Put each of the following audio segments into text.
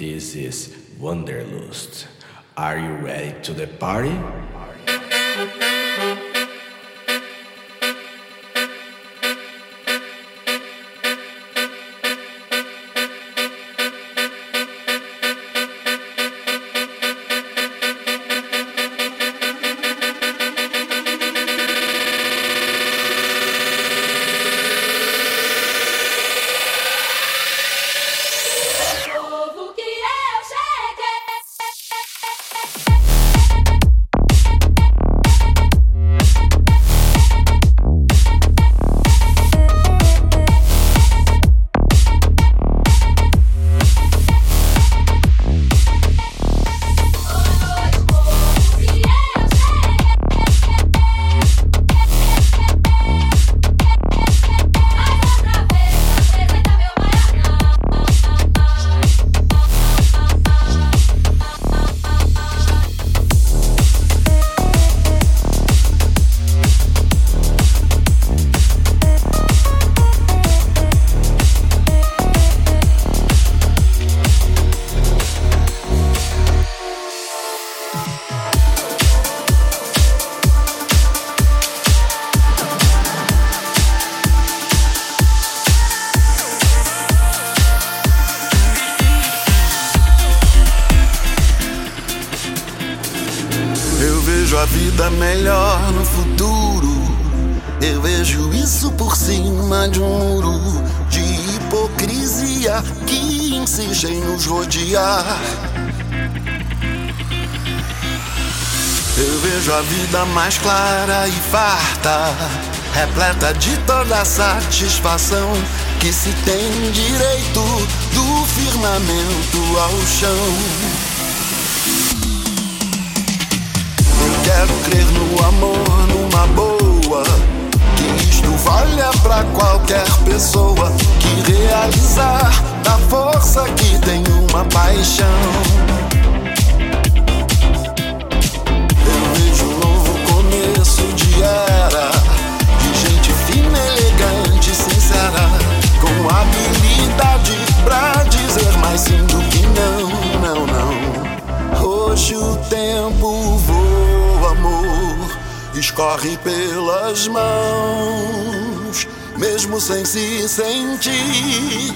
This is Wanderlust. Are you ready to the party? Satisfação que se tem direito do firmamento ao chão. Eu quero crer no amor, numa boa, que isto valha pra qualquer pessoa que realizar da força que tem uma paixão. Escorre pelas mãos, mesmo sem se sentir.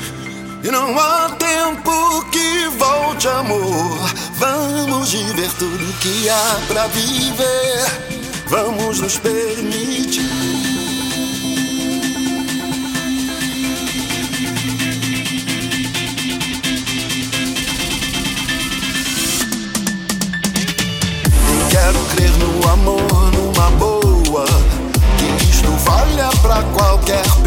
E não há tempo que volte, amor. Vamos viver tudo que há pra viver vamos nos permitir.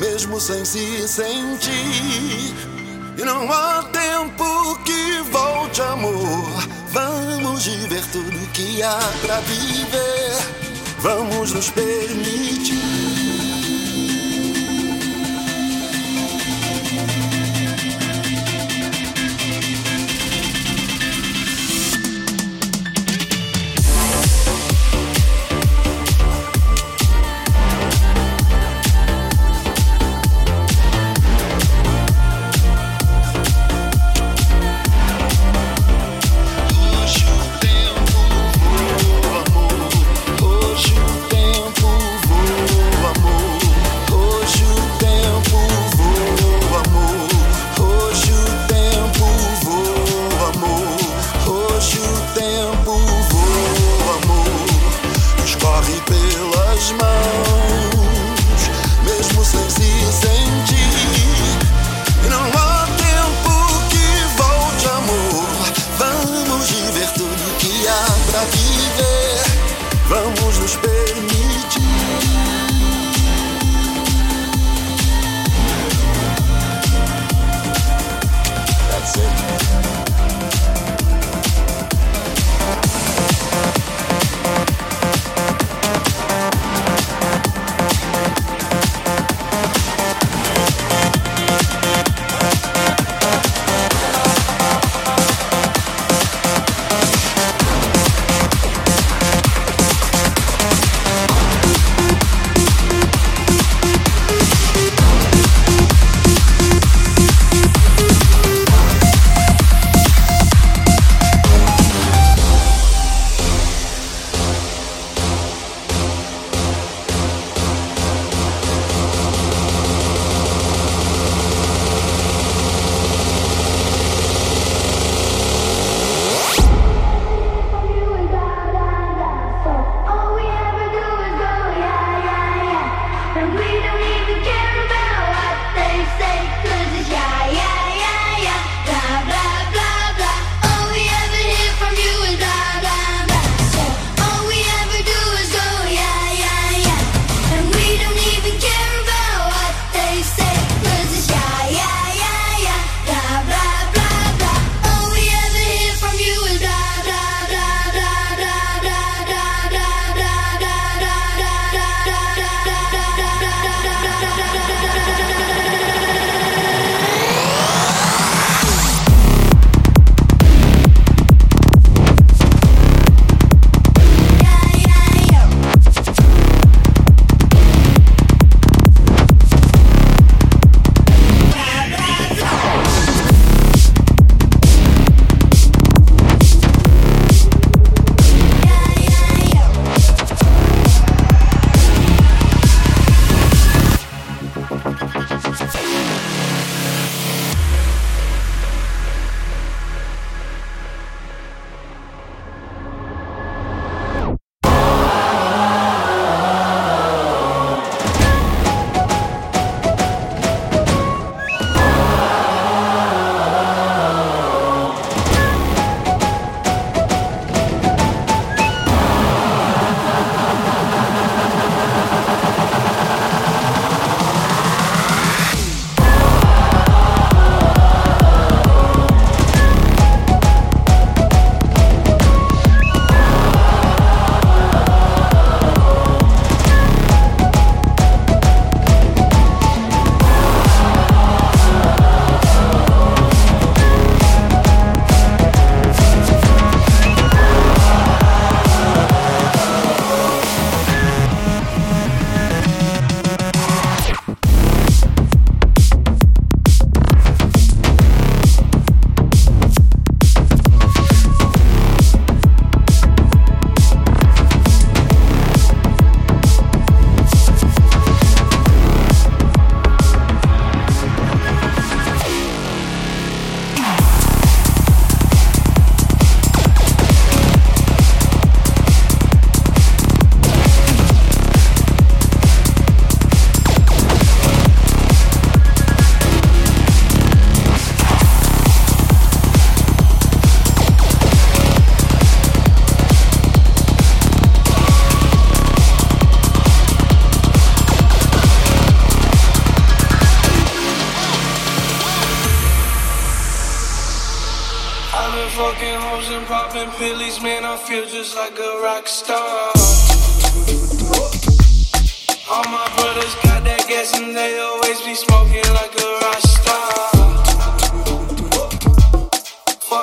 mesmo sem se sentir. E não há tempo que volte, amor. Vamos viver tudo que há pra viver. Vamos nos permitir.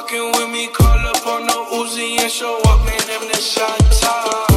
fucking with me, call up on the Uzi and show up in them the shot top.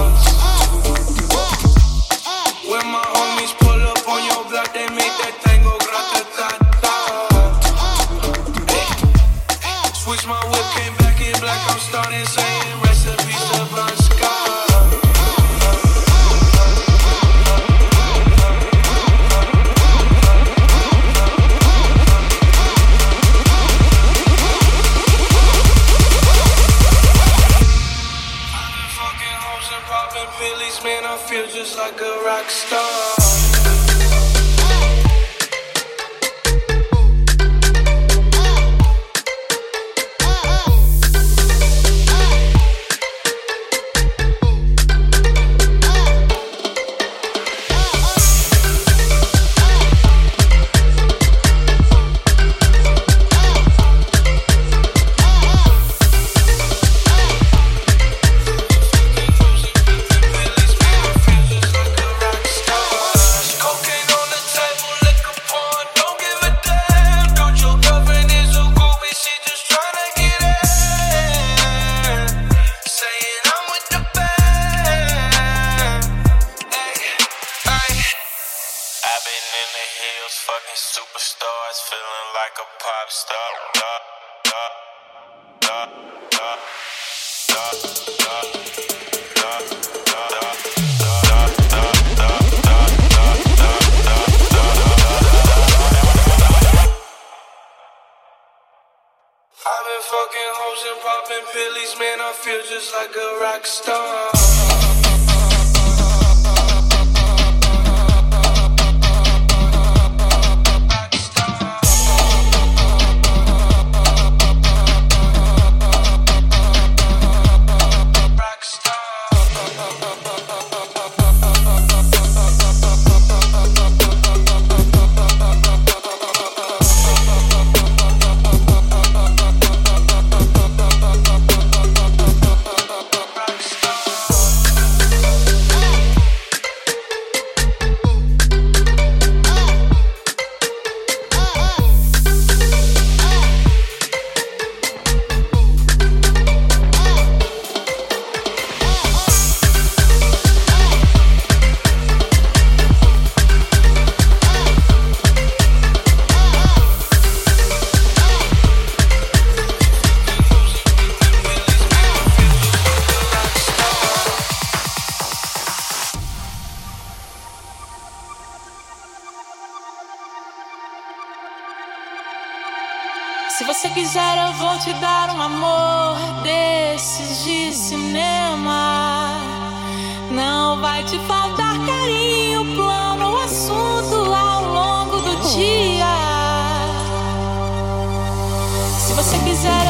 dar um amor desses de cinema. Não vai te faltar carinho, plano, assunto ao longo do dia. Se você quiser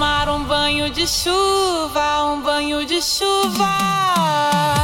tomar um banho de chuva, um banho de chuva.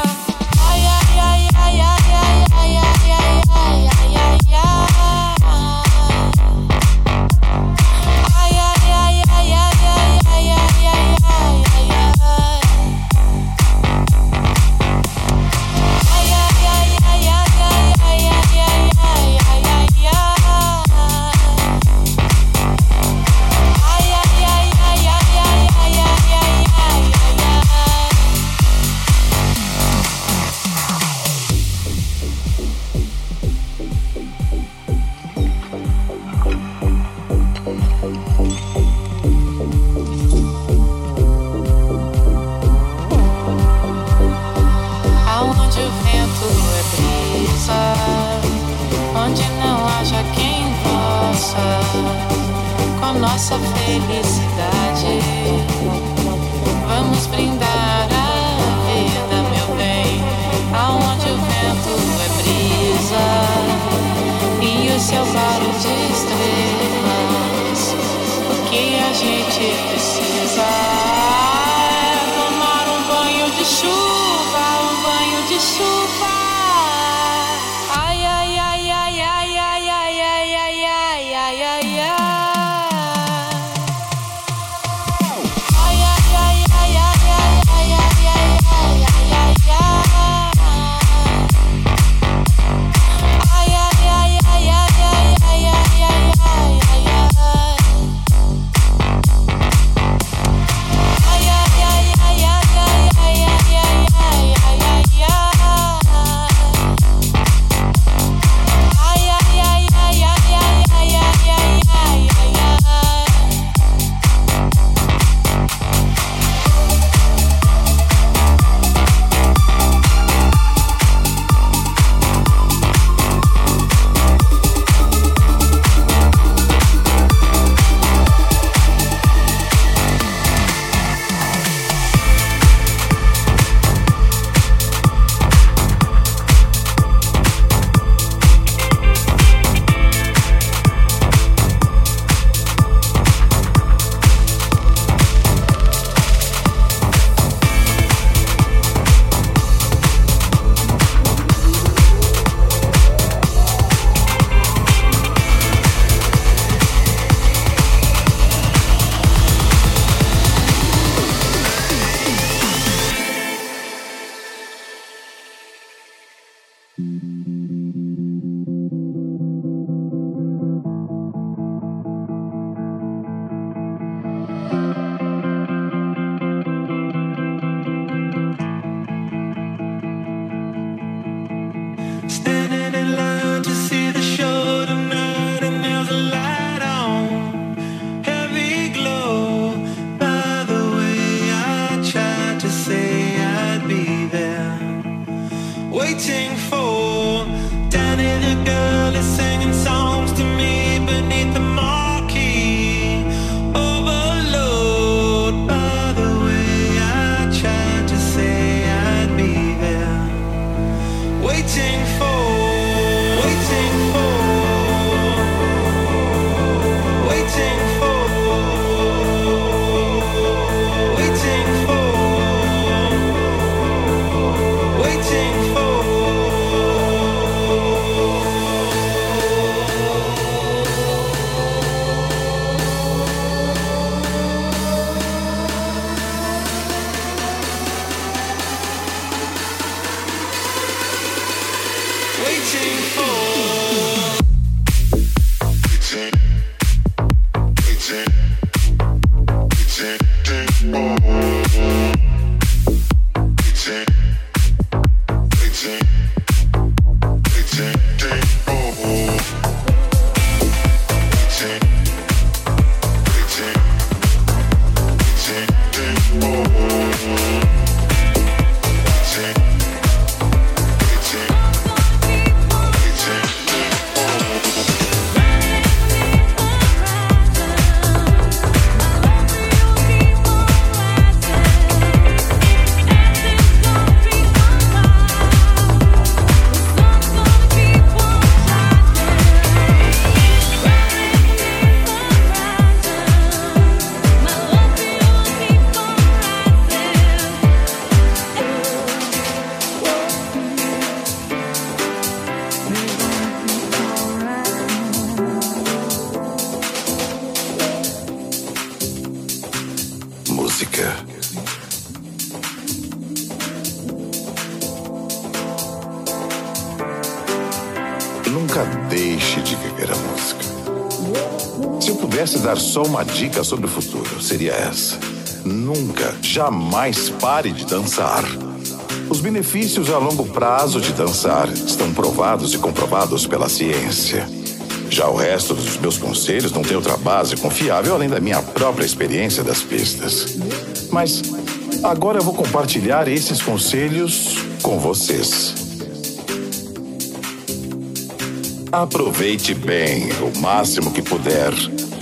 dar só uma dica sobre o futuro, seria essa. Nunca, jamais pare de dançar. Os benefícios a longo prazo de dançar estão provados e comprovados pela ciência. Já o resto dos meus conselhos não tem outra base confiável além da minha própria experiência das pistas. Mas agora eu vou compartilhar esses conselhos com vocês. Aproveite bem o máximo que puder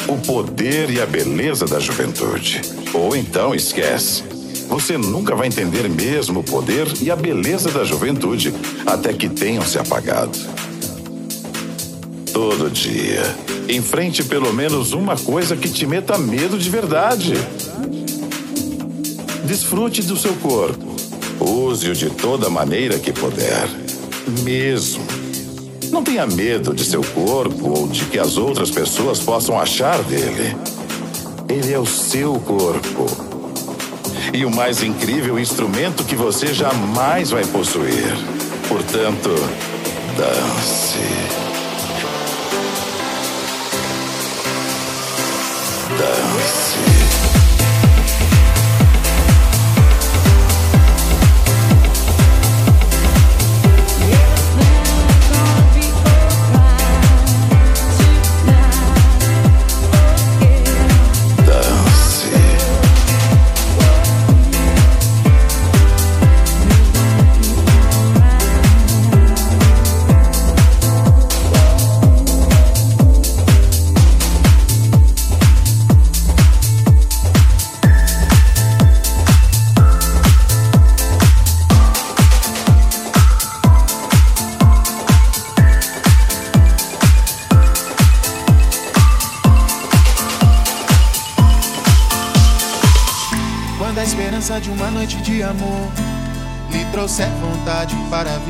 o poder e a beleza da juventude. Ou então esquece. Você nunca vai entender mesmo o poder e a beleza da juventude até que tenham se apagado. Todo dia, enfrente pelo menos uma coisa que te meta medo de verdade. Desfrute do seu corpo. Use-o de toda maneira que puder. Mesmo. Não tenha medo de seu corpo ou de que as outras pessoas possam achar dele. Ele é o seu corpo. E o mais incrível instrumento que você jamais vai possuir. Portanto, dance. Dance.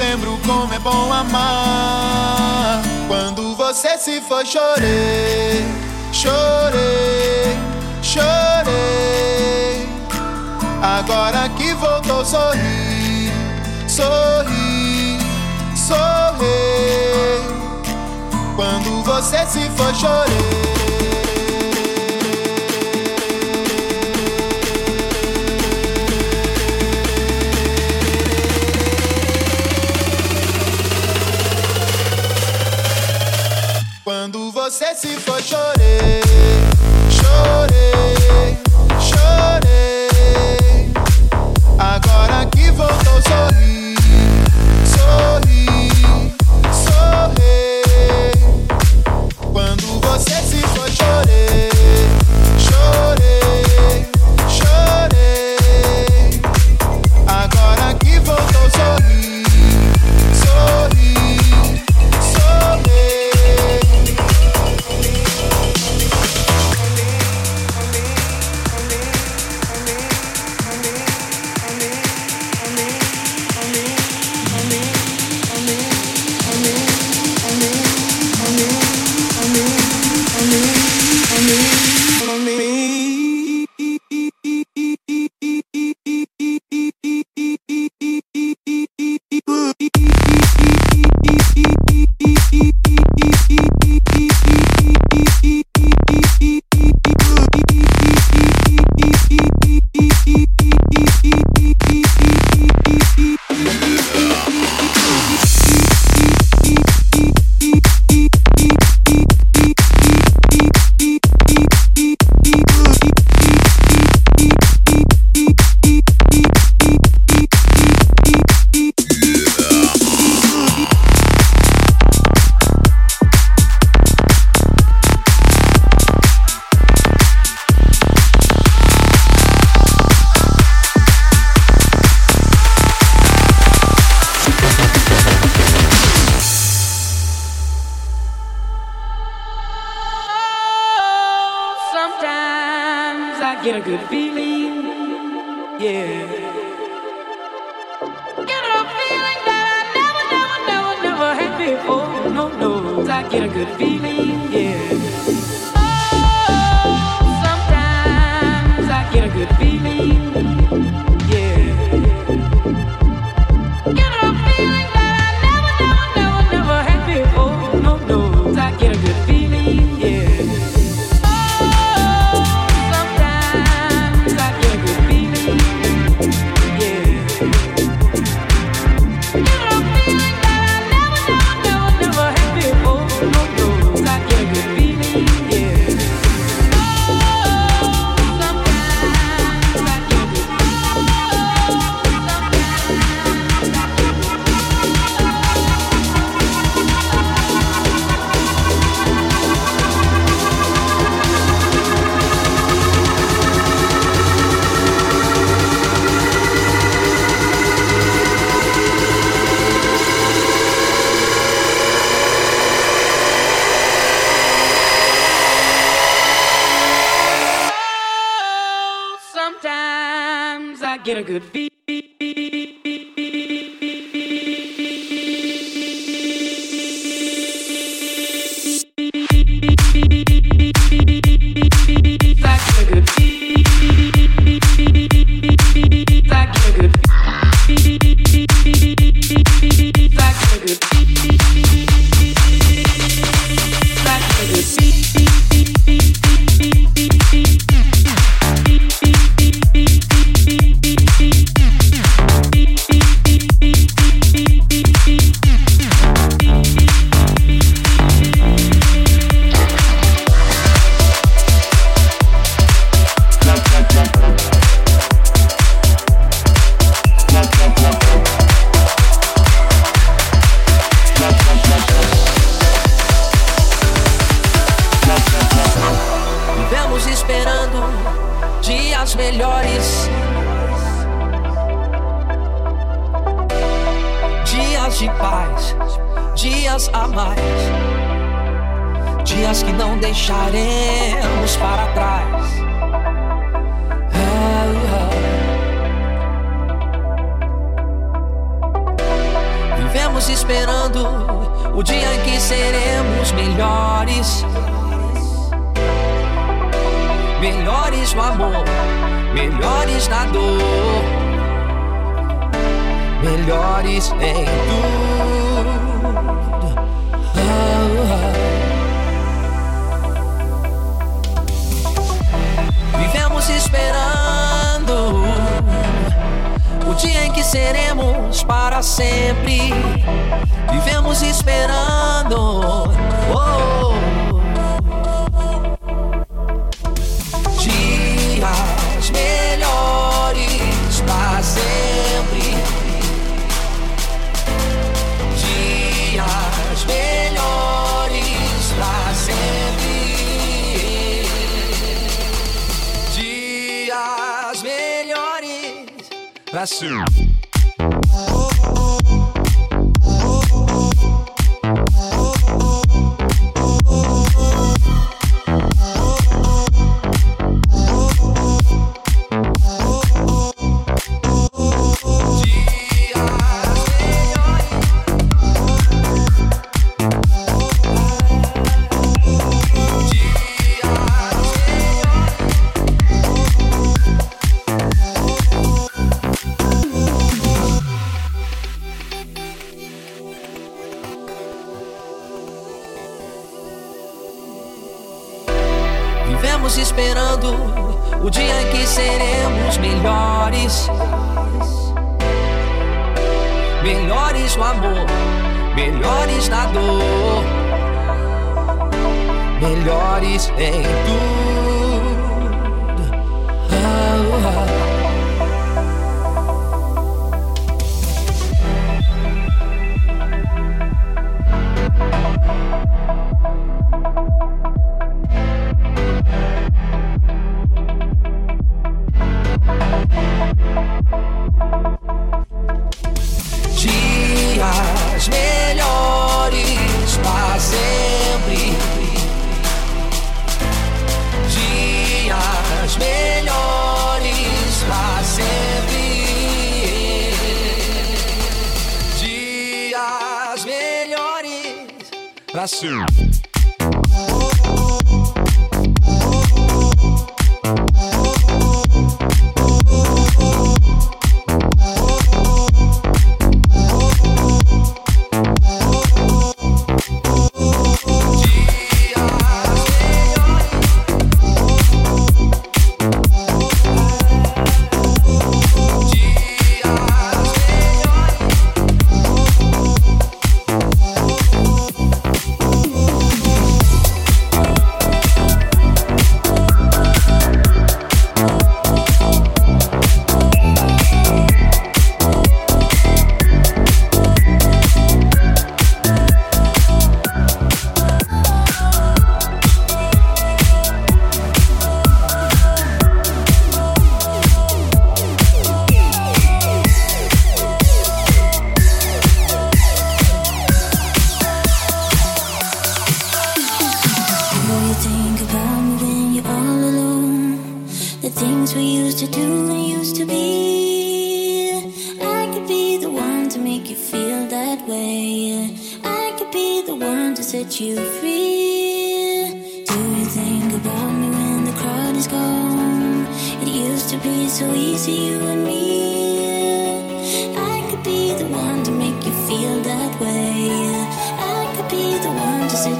lembro como é bom amar. Quando você se foi, chorei, chorei, chorei. Agora que voltou, sorri, sorri, sorri. Quando você se foi, chorei. Quando você se foi,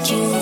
you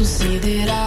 ir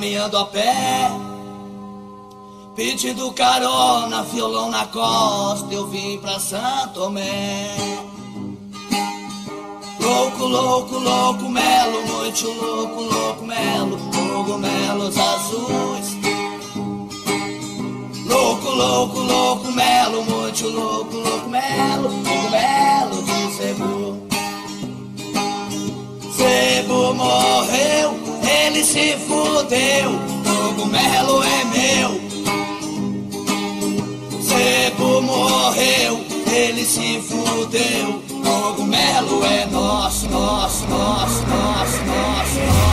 caminhando a pé, pedindo carona, violão na costa, eu vim pra Santo Tomé. Louco, louco, louco, melo, muito louco, louco, melo, cogumelos azuis. Louco, louco, louco, melo, muito louco, louco, melo, cogumelo de cebu. Sebo morreu, ele se fudeu, cogumelo é meu. Sebo morreu, ele se fudeu, cogumelo é nosso, nosso, nosso, nosso, nosso, nosso, nosso,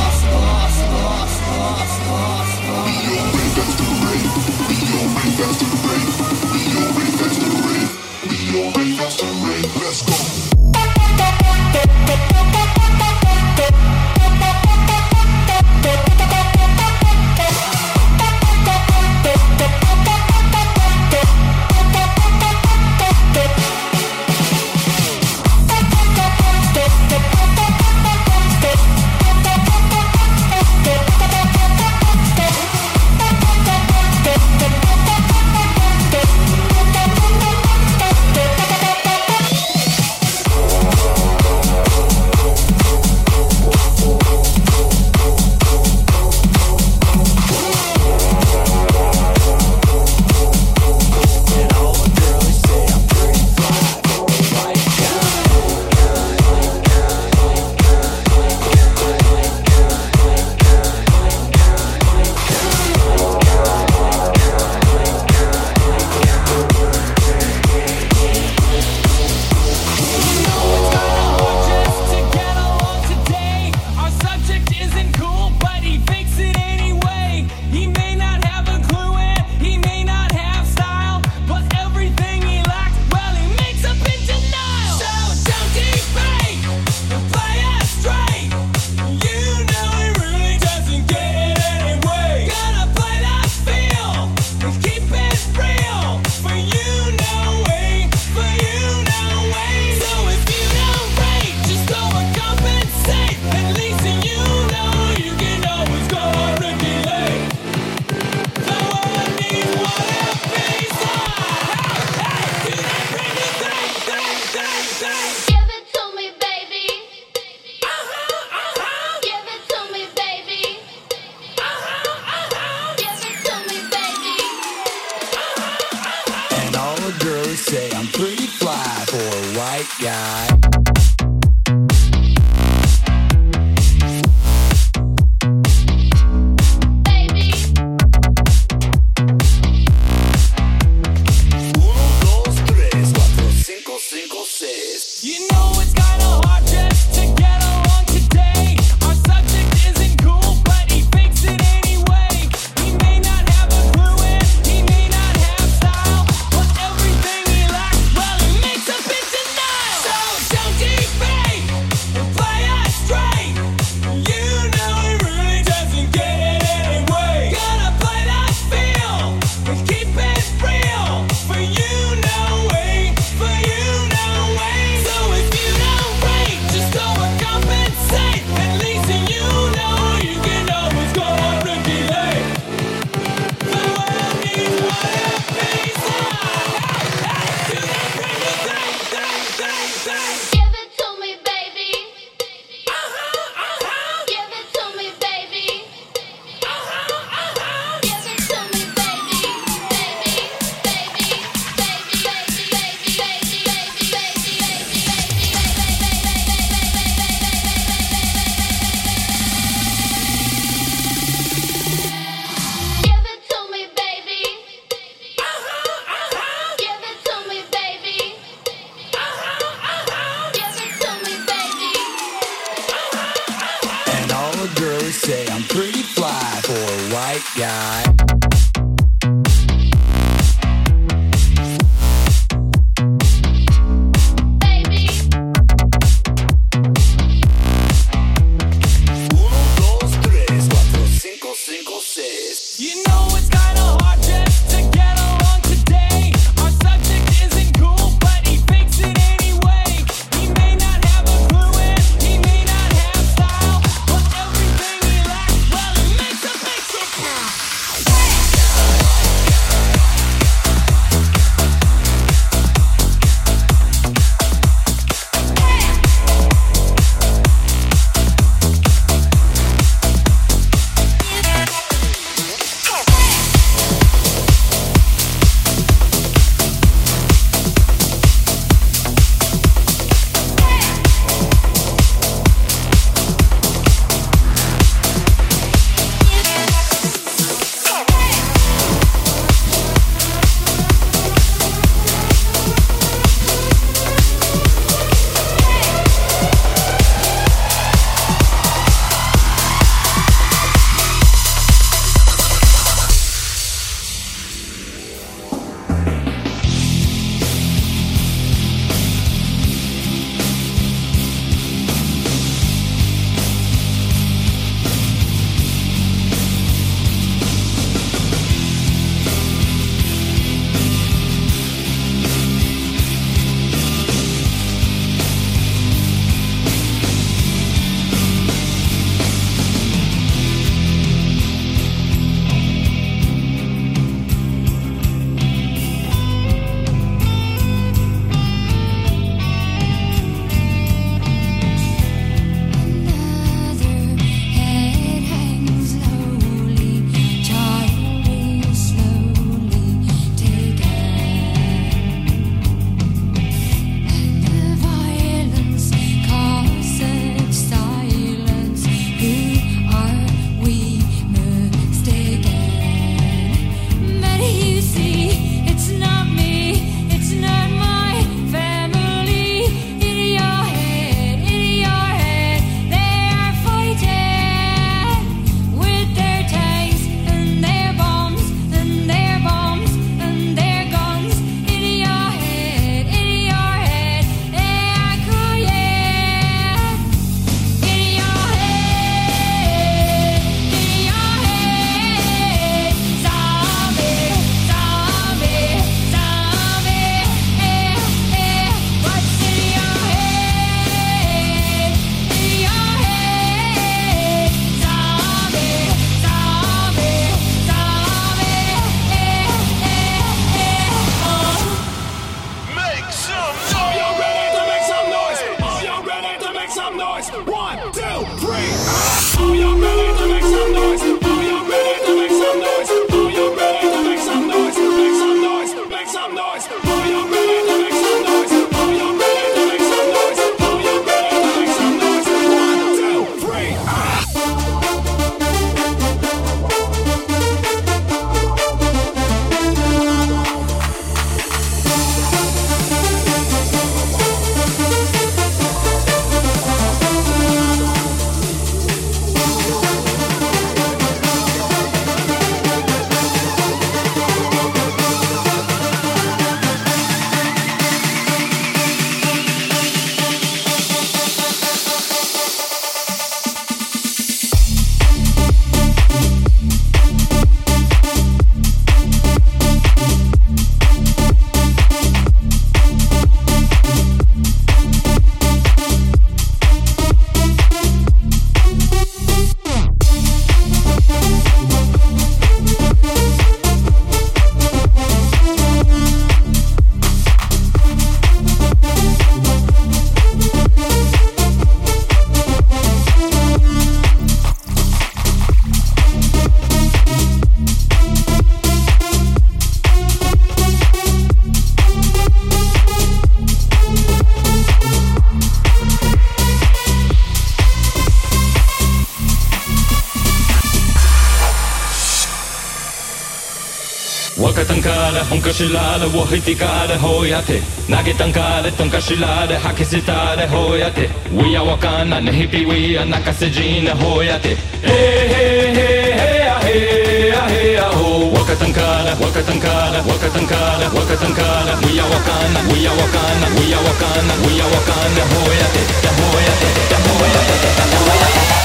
Unkashilade, wohitikade, hoyate. Nagetankade, tonkashilade, hakisitade, hoyate. We are wakana, nehipi, we are nakasejina, hoyate. Hey, hey, hey, hey, hey, hey, hey, ho. Wakatankada, wakatankada, wakatankada, wakatankada. We are wakana, we are wakana, we are wakana, we are wakana, hoyate, hoyate, hoyate, hoyate, hoyate.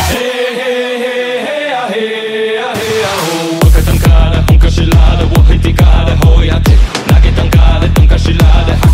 Na La ghetanca, de tonca și la de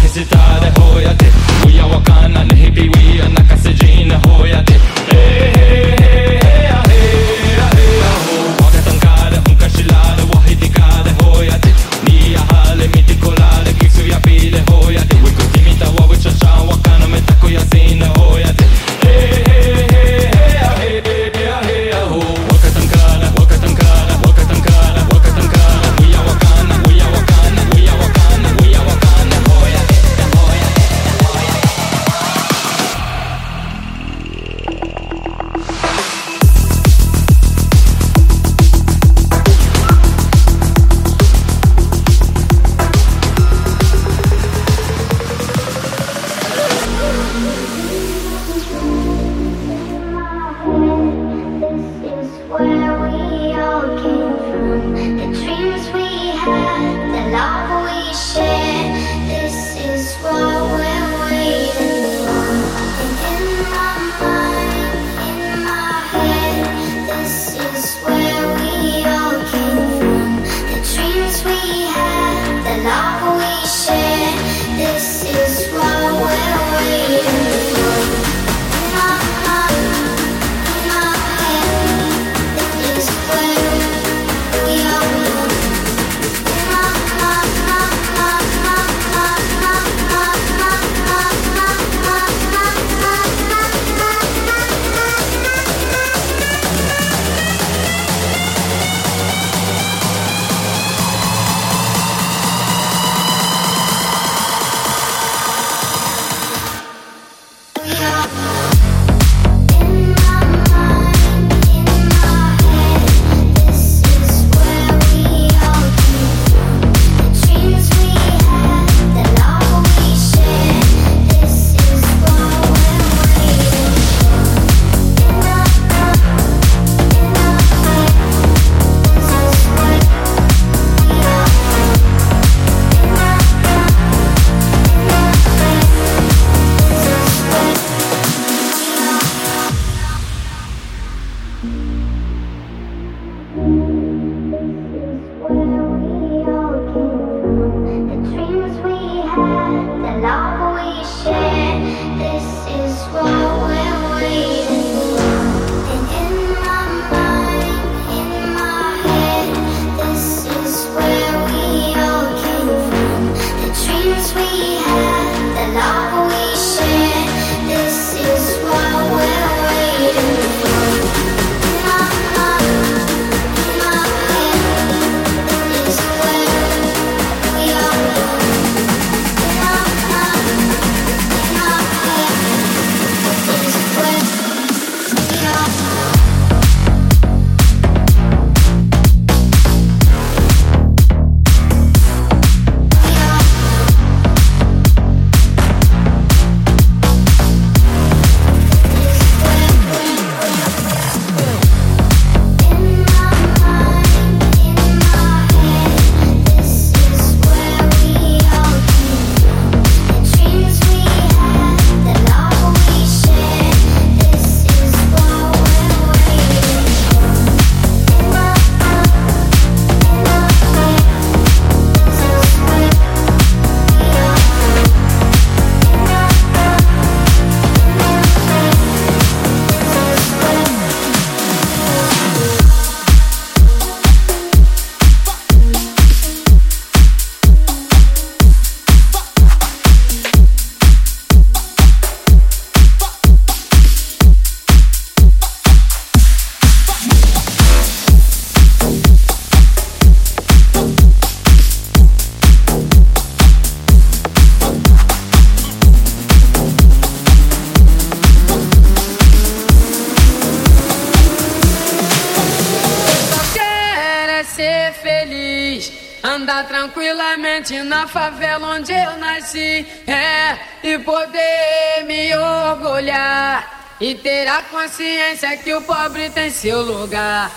E terá consciência que o pobre tem seu lugar.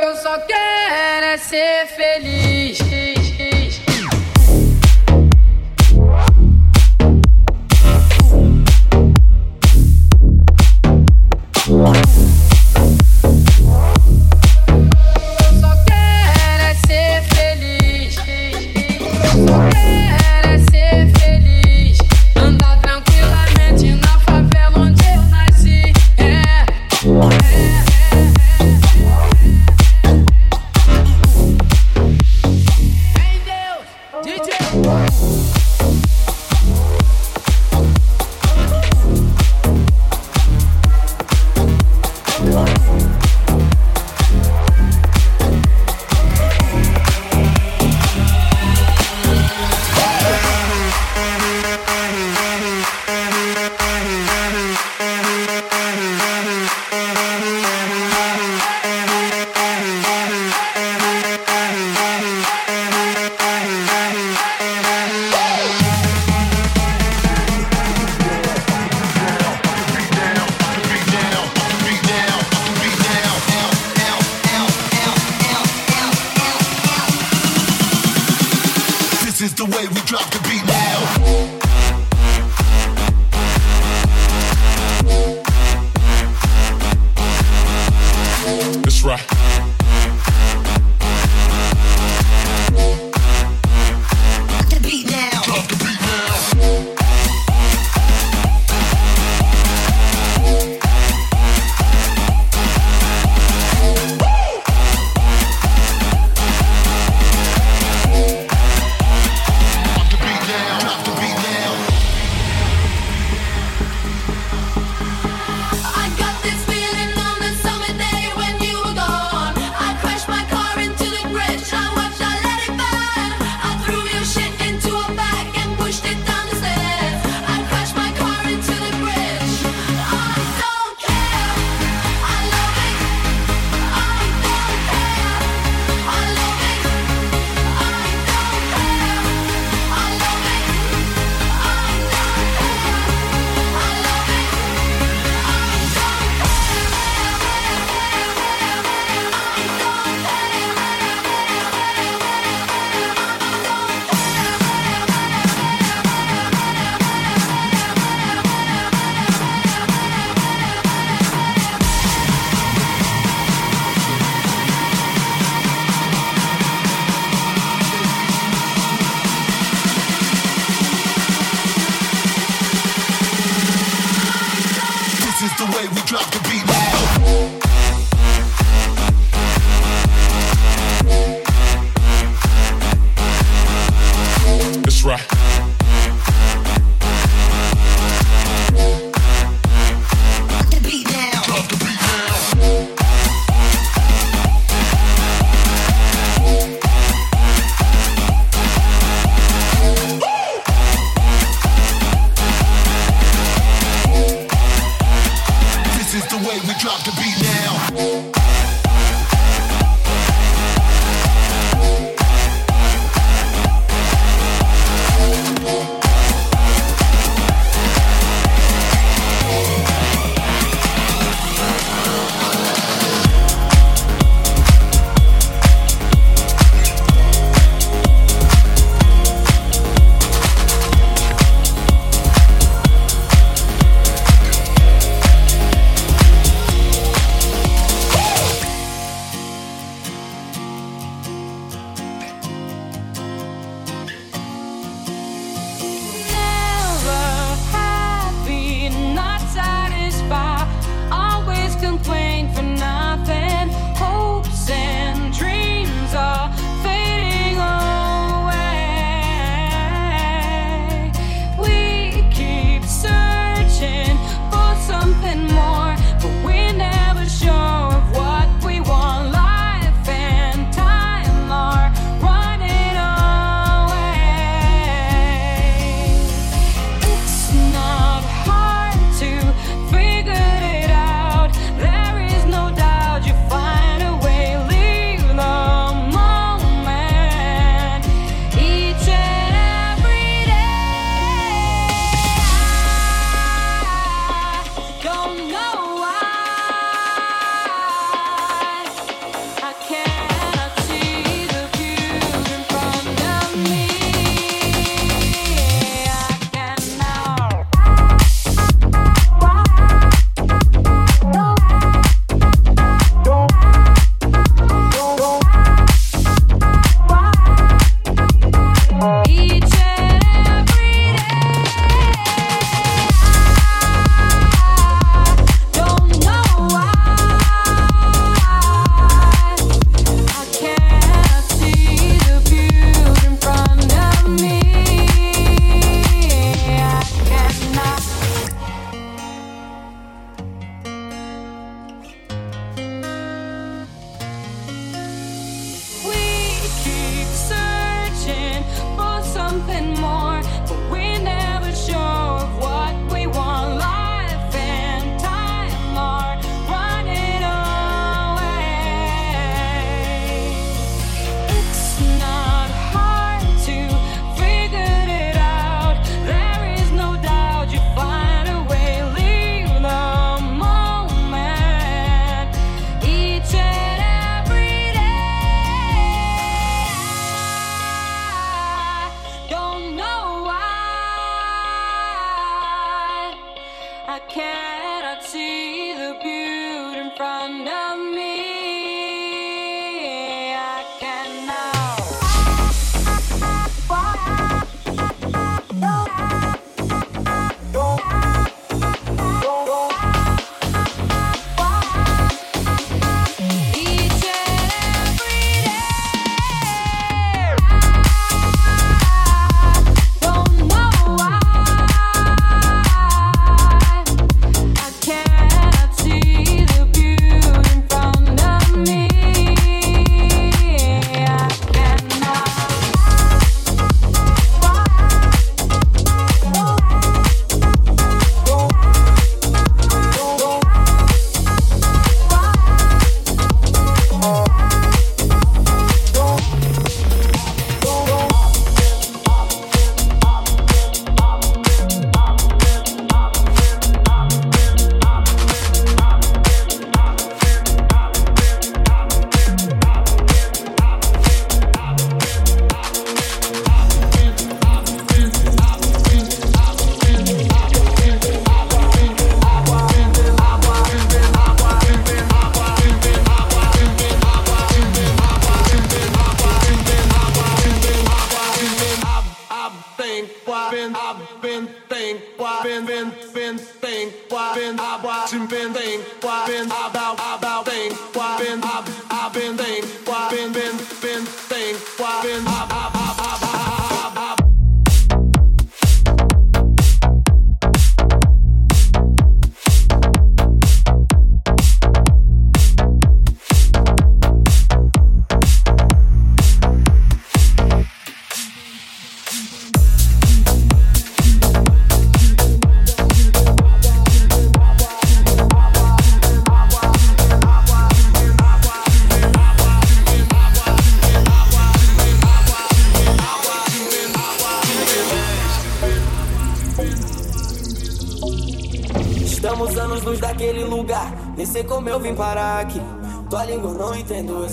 Eu só quero é ser feliz.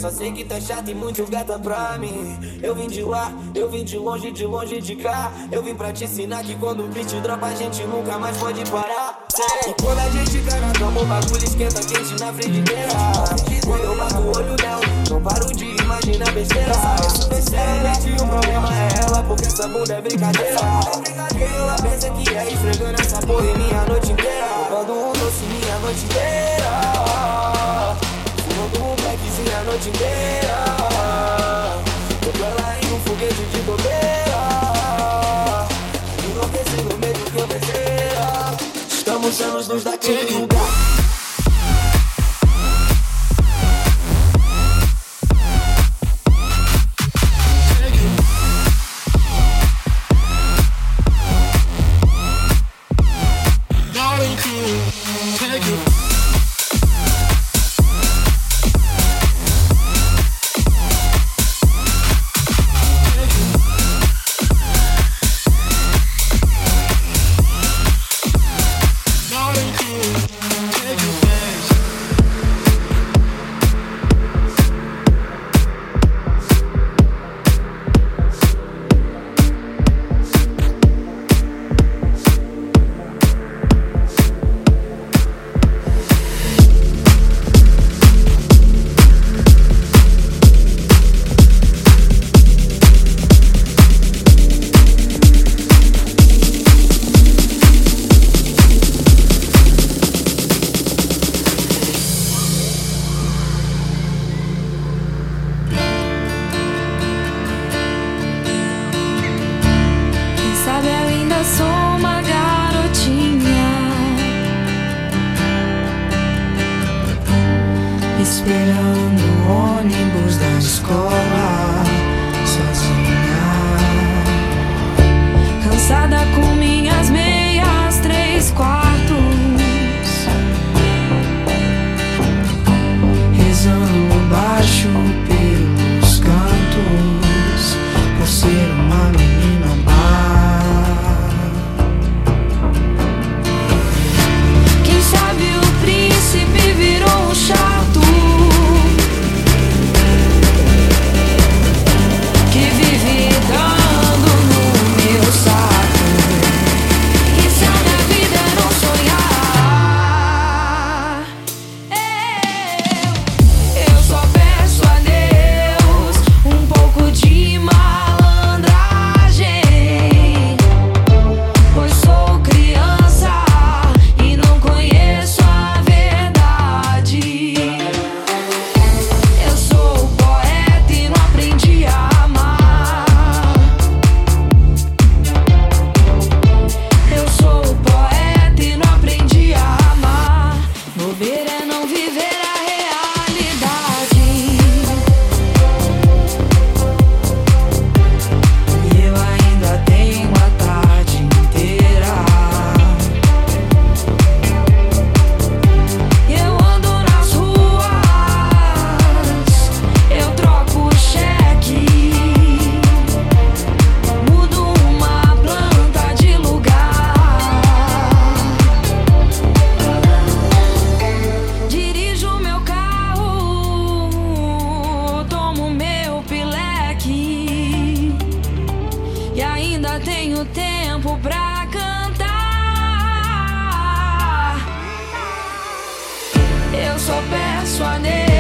Só sei que tá chato e muito gata pra mim. Eu vim de lá, eu vim de longe, de longe de cá. Eu vim pra te ensinar que quando o beat dropa a gente nunca mais pode parar. E quando a gente cai na o bagulho esquenta quente na frigideira. Quando eu bato o olho nela, não paro de imaginar besteira. Realmente o problema é ela, porque essa bunda é brincadeira. Ela pensa que é esfregando essa porra em minha noite inteira. Roubando um doce minha noite inteira. Blackzinho a noite inteira. Tô com ela em um foguete de bobeira. Enlouquecendo medo que eu besteira. Estamos anos luz daquele lugar. Take you. Só peço a Deus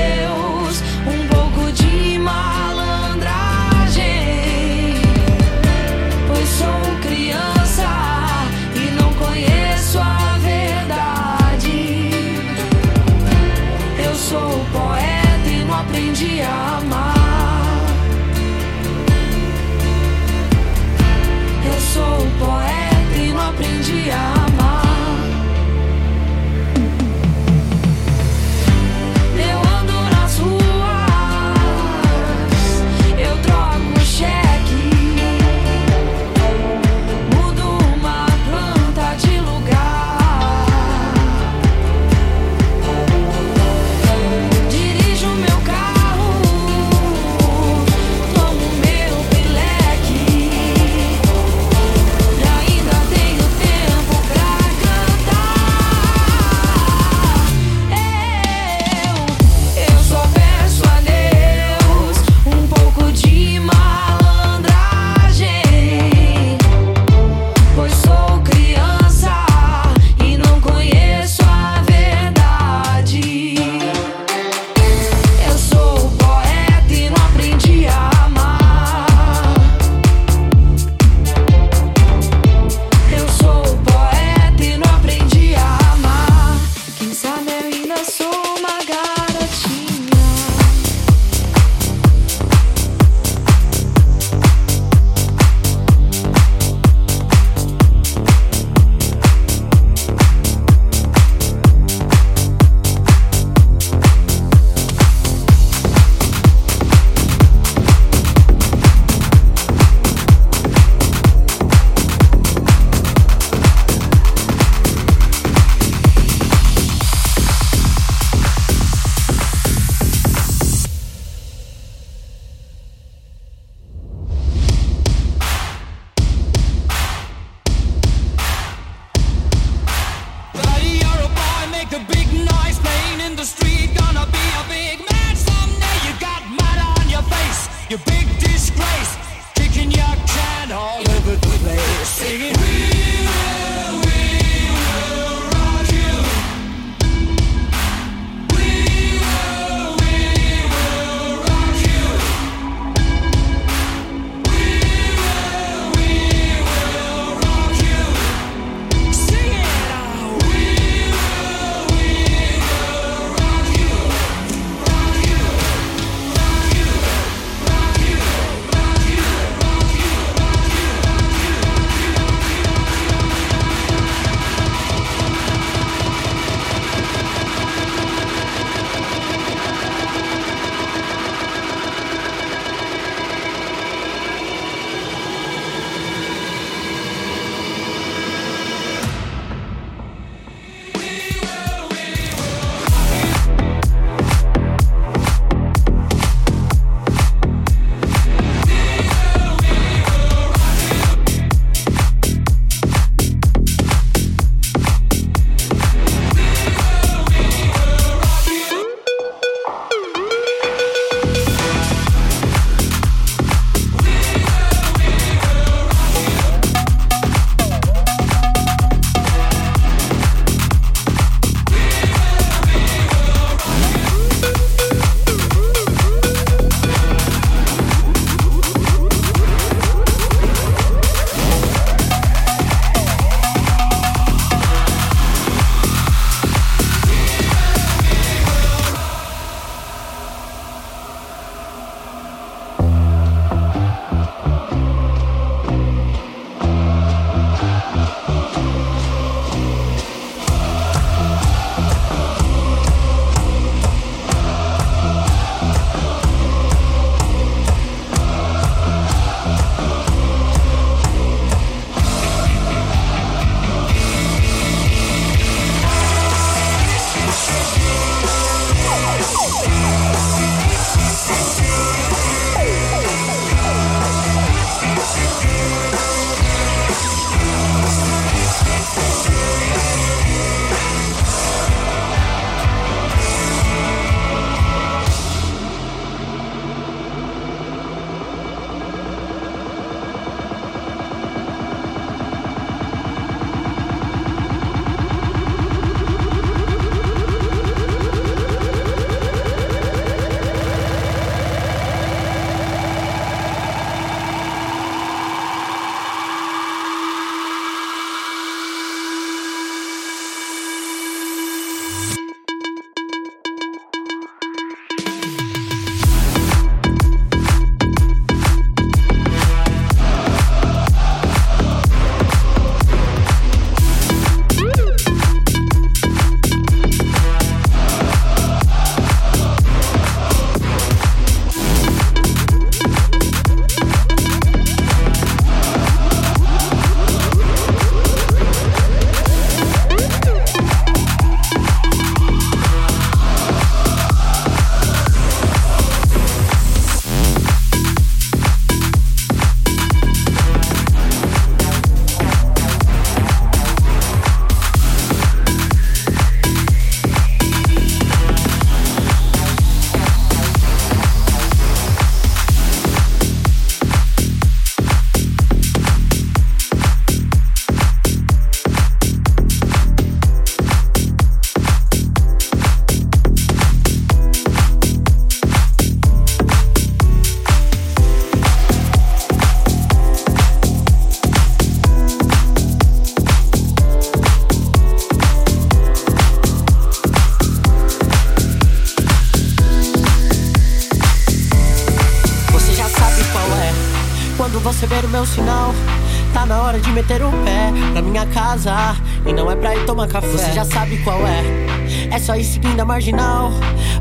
sair seguindo a marginal.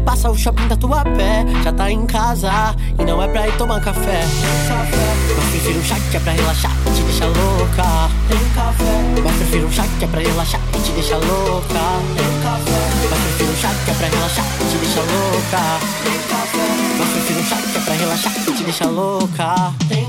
Passa o shopping da tua pé, já tá em casa e não é pra ir tomar café. Mas prefiro um chá que é pra relaxar e te deixar louca. Mas prefiro um chá que é pra relaxar e te deixar louca. Mas prefiro um chá que é pra relaxar e te deixar louca. Mas prefiro um chá que é pra relaxar e te deixar louca.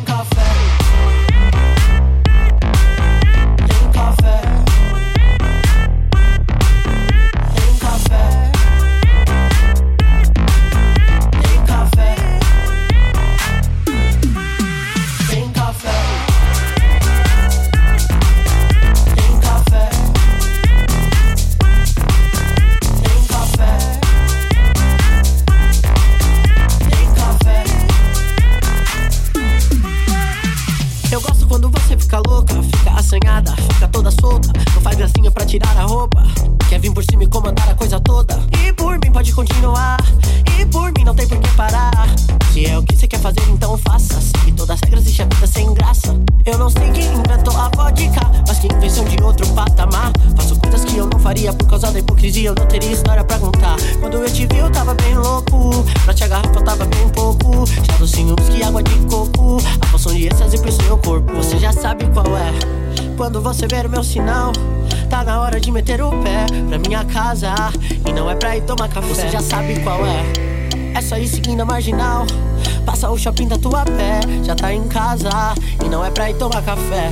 pra ir tomar café.